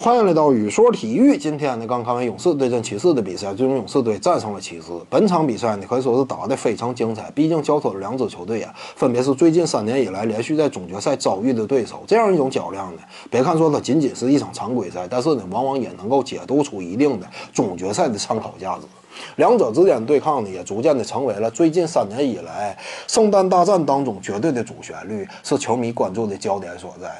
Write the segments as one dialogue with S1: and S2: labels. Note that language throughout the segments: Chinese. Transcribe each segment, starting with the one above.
S1: 欢迎来到宇说体育。今天呢，刚看完勇士对阵骑士的比赛，最终勇士队战胜了骑士。本场比赛呢，可以说是打得非常精彩。毕竟交手的两支球队啊，分别是最近三年以来连续在总决赛遭遇的对手。这样一种较量呢，别看说它仅仅是一场常规赛，但是呢，往往也能够解读出一定的总决赛的参考价值。两者之间对抗呢，也逐渐的成为了最近三年以来圣诞大战当中绝对的主旋律，是球迷关注的焦点所在。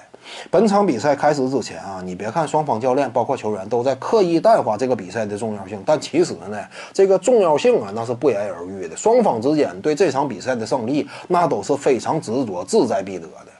S1: 本场比赛开始之前啊，你别看双方教练包括球员都在刻意淡化这个比赛的重要性，但其实呢，这个重要性啊，那是不言而喻的。双方之间对这场比赛的胜利，那都是非常执着、志在必得的。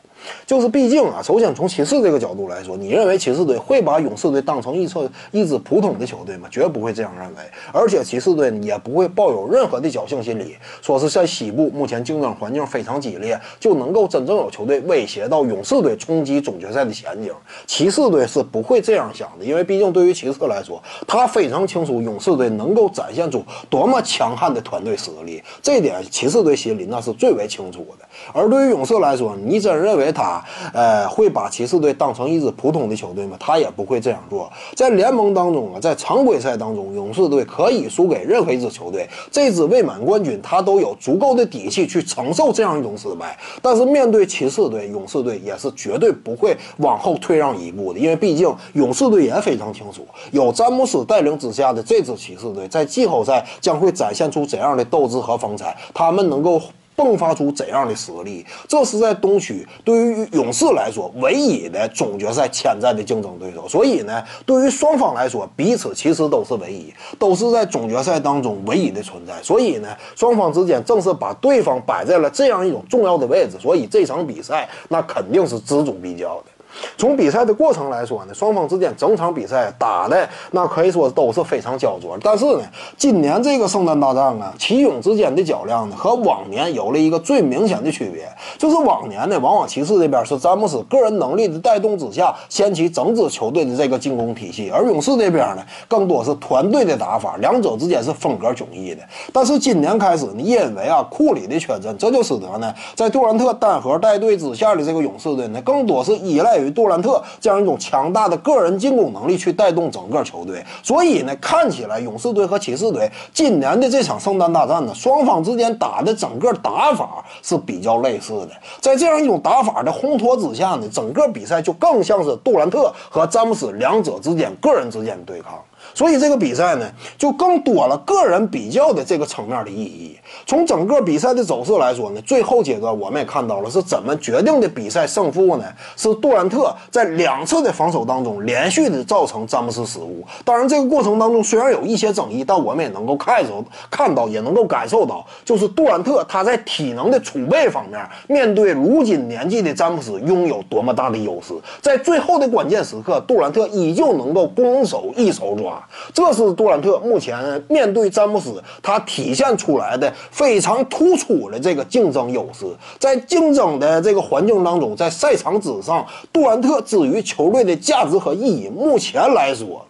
S1: 就是毕竟啊，首先从骑士这个角度来说，你认为骑士队会把勇士队当成一侧一支普通的球队吗？绝不会这样认为。而且骑士队也不会抱有任何的侥幸心理，说是在西部目前竞争环境非常激烈，就能够真正有球队威胁到勇士队冲击总决赛的前景。骑士队是不会这样想的，因为毕竟对于骑士来说，他非常清楚勇士队能够展现出多么强悍的团队实力，这点骑士队心里那是最为清楚的。而对于勇士来说，你真认为他，呃，会把骑士队当成一支普通的球队吗？他也不会这样做。在联盟当中啊，在常规赛当中，勇士队可以输给任何一支球队，这支未满冠军他都有足够的底气去承受这样一种失败。但是面对骑士队，勇士队也是绝对不会往后退让一步的，因为毕竟勇士队也非常清楚，有詹姆斯带领之下的这支骑士队在季后赛将会展现出怎样的斗志和风采，他们能够。迸发出怎样的实力？这是在东区对于勇士来说唯一的总决赛潜在的竞争对手。所以呢，对于双方来说，彼此其实都是唯一，都是在总决赛当中唯一的存在。所以呢，双方之间正是把对方摆在了这样一种重要的位置。所以这场比赛那肯定是锱铢必较的。从比赛的过程来说呢，双方之间整场比赛打的那可以说都是非常焦灼。但是呢，今年这个圣诞大战啊，骑勇之间的较量呢，和往年有了一个最明显的区别，就是往年呢，往往骑士这边是詹姆斯个人能力的带动之下掀起整支球队的这个进攻体系，而勇士这边呢，更多是团队的打法，两者之间是风格迥异的。但是今年开始呢，因为啊库里的缺阵，这就使得呢，在杜兰特单核带队之下的这个勇士队呢，更多是依赖于。杜兰特这样一种强大的个人进攻能力去带动整个球队，所以呢，看起来勇士队和骑士队今年的这场圣诞大战呢，双方之间打的整个打法是比较类似的。在这样一种打法的烘托之下呢，整个比赛就更像是杜兰特和詹姆斯两者之间个人之间的对抗。所以这个比赛呢，就更多了个人比较的这个层面的意义。从整个比赛的走势来说呢，最后阶段我们也看到了是怎么决定的比赛胜负呢？是杜兰特在两次的防守当中连续的造成詹姆斯失误。当然，这个过程当中虽然有一些争议，但我们也能够看着看到，也能够感受到，就是杜兰特他在体能的储备方面，面对如今年纪的詹姆斯拥有多么大的优势。在最后的关键时刻，杜兰特依旧能够攻守一手抓。这是杜兰特目前面对詹姆斯，他体现出来的非常突出的这个竞争优势。在竞争的这个环境当中，在赛场之上，杜兰特至于球队的价值和意义，目前来说，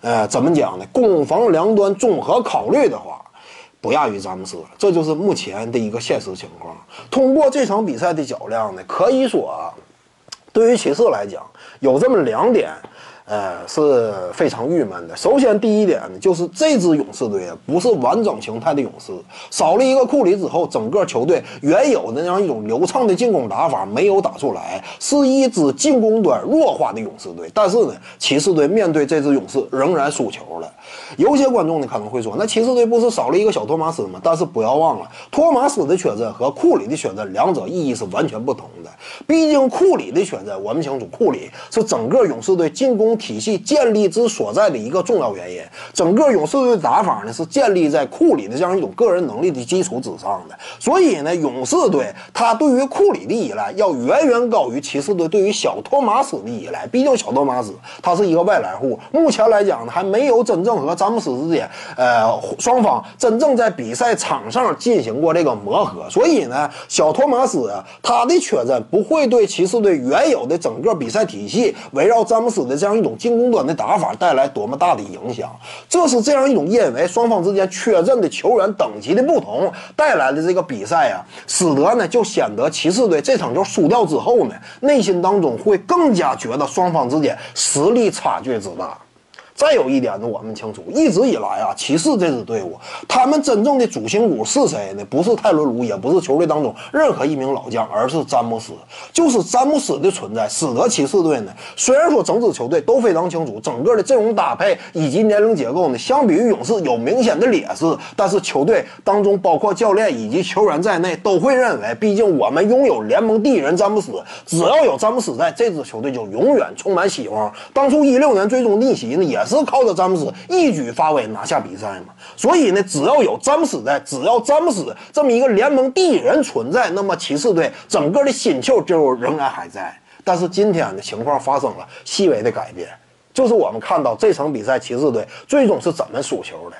S1: 呃，怎么讲呢？攻防两端综合考虑的话，不亚于詹姆斯。这就是目前的一个现实情况。通过这场比赛的较量呢，可以说，对于骑士来讲，有这么两点。呃，是非常郁闷的。首先，第一点呢，就是这支勇士队啊不是完整形态的勇士，少了一个库里之后，整个球队原有的那样一种流畅的进攻打法没有打出来，是一支进攻端弱化的勇士队。但是呢，骑士队面对这支勇士仍然输球了。有些观众呢可能会说，那骑士队不是少了一个小托马斯吗？但是不要忘了，托马斯的缺阵和库里的缺阵两者意义是完全不同的。毕竟库里的缺阵，我们清楚，库里是整个勇士队进攻。体系建立之所在的一个重要原因，整个勇士队的打法呢是建立在库里的这样一种个人能力的基础之上的，所以呢，勇士队他对于库里的依赖要远远高于骑士队对于小托马斯的依赖。毕竟小托马斯他是一个外来户，目前来讲呢还没有真正和詹姆斯之间，呃，双方真正在比赛场上进行过这个磨合，所以呢，小托马斯他的缺阵不会对骑士队原有的整个比赛体系围绕詹姆斯的这样一。种进攻端的打法带来多么大的影响。这是这样一种因为双方之间缺阵的球员等级的不同带来的这个比赛啊，使得呢就显得骑士队这场球输掉之后呢，内心当中会更加觉得双方之间实力差距之大。再有一点呢，我们清楚，一直以来啊，骑士这支队伍，他们真正的主心骨是谁呢？不是泰伦卢，也不是球队当中任何一名老将，而是詹姆斯。就是詹姆斯的存在，使得骑士队呢，虽然说整支球队都非常清楚，整个的阵容搭配以及年龄结构呢，相比于勇士有明显的劣势，但是球队当中包括教练以及球员在内，都会认为，毕竟我们拥有联盟第一人詹姆斯，只要有詹姆斯在，这支球队就永远充满希望。当初一六年最终逆袭呢，也。是靠着詹姆斯一举发威拿下比赛嘛？所以呢，只要有詹姆斯在，只要詹姆斯这么一个联盟第一人存在，那么骑士队整个的新秀就仍然还在。但是今天的情况发生了细微的改变，就是我们看到这场比赛骑士队最终是怎么输球的。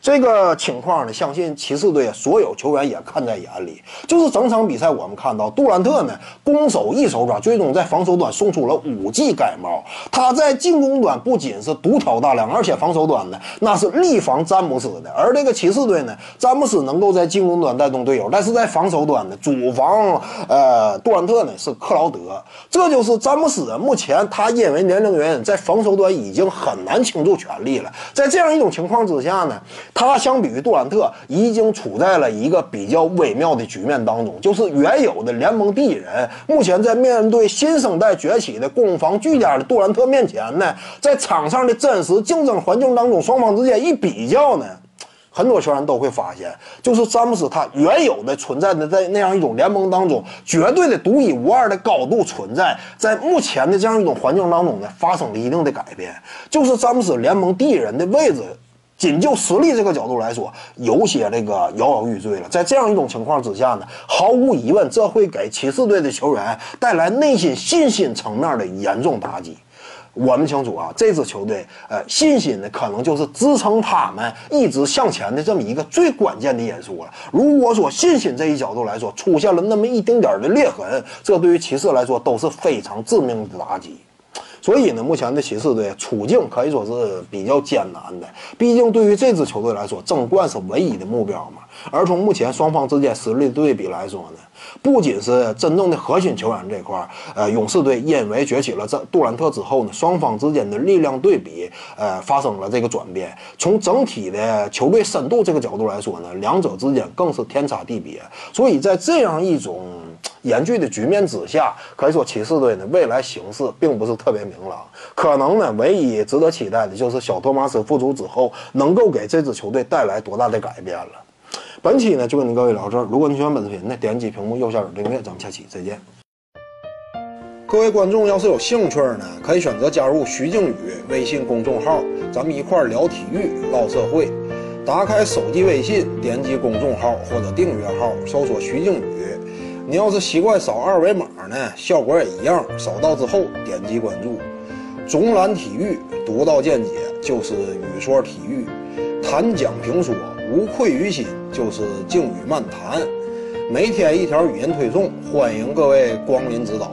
S1: 这个情况呢，相信骑士队所有球员也看在眼里。就是整场比赛，我们看到杜兰特呢攻守一手抓，最终在防守端送出了五记盖帽。他在进攻端不仅是独挑大梁，而且防守端呢那是力防詹姆斯的。而这个骑士队呢，詹姆斯能够在进攻端带动队友，但是在防守端呢，主防呃杜兰特呢是克劳德。这就是詹姆斯目前他因为年龄原因，在防守端已经很难倾注全力了。在这样一种情况之下呢。他相比于杜兰特，已经处在了一个比较微妙的局面当中，就是原有的联盟第一人，目前在面对新生代崛起的攻防俱佳的杜兰特面前呢，在场上的真实竞争环境当中，双方之间一比较呢，很多球员都会发现，就是詹姆斯他原有的存在的在那样一种联盟当中绝对的独一无二的高度存在，在目前的这样一种环境当中呢，发生了一定的改变，就是詹姆斯联盟第一人的位置。仅就实力这个角度来说，有些这个摇摇欲坠了。在这样一种情况之下呢，毫无疑问，这会给骑士队的球员带来内心信心层面的严重打击。我们清楚啊，这支球队，呃，信心呢，可能就是支撑他们一直向前的这么一个最关键的因素了。如果说信心这一角度来说出现了那么一丁点的裂痕，这对于骑士来说都是非常致命的打击。所以呢，目前的骑士队处境可以说是比较艰难的。毕竟对于这支球队来说，争冠是唯一的目标嘛。而从目前双方之间实力对比来说呢，不仅是真正的核心球员这块儿，呃，勇士队因为崛起了这杜兰特之后呢，双方之间的力量对比，呃，发生了这个转变。从整体的球队深度这个角度来说呢，两者之间更是天差地别。所以在这样一种。严峻的局面之下，可以说骑士队呢未来形势并不是特别明朗。可能呢，唯一值得期待的就是小托马斯复出之后，能够给这支球队带来多大的改变了。本期呢就跟您各位聊这儿。如果你喜欢本视频呢，点击屏幕右下角订阅，咱们下期再见。各位观众要是有兴趣呢，可以选择加入徐静宇微信公众号，咱们一块聊体育、唠社会。打开手机微信，点击公众号或者订阅号，搜索徐静宇。你要是习惯扫二维码呢，效果也一样。扫到之后点击关注。总览体育，独到见解就是语说体育，谈讲评说无愧于心就是静语漫谈。每天一条语音推送，欢迎各位光临指导。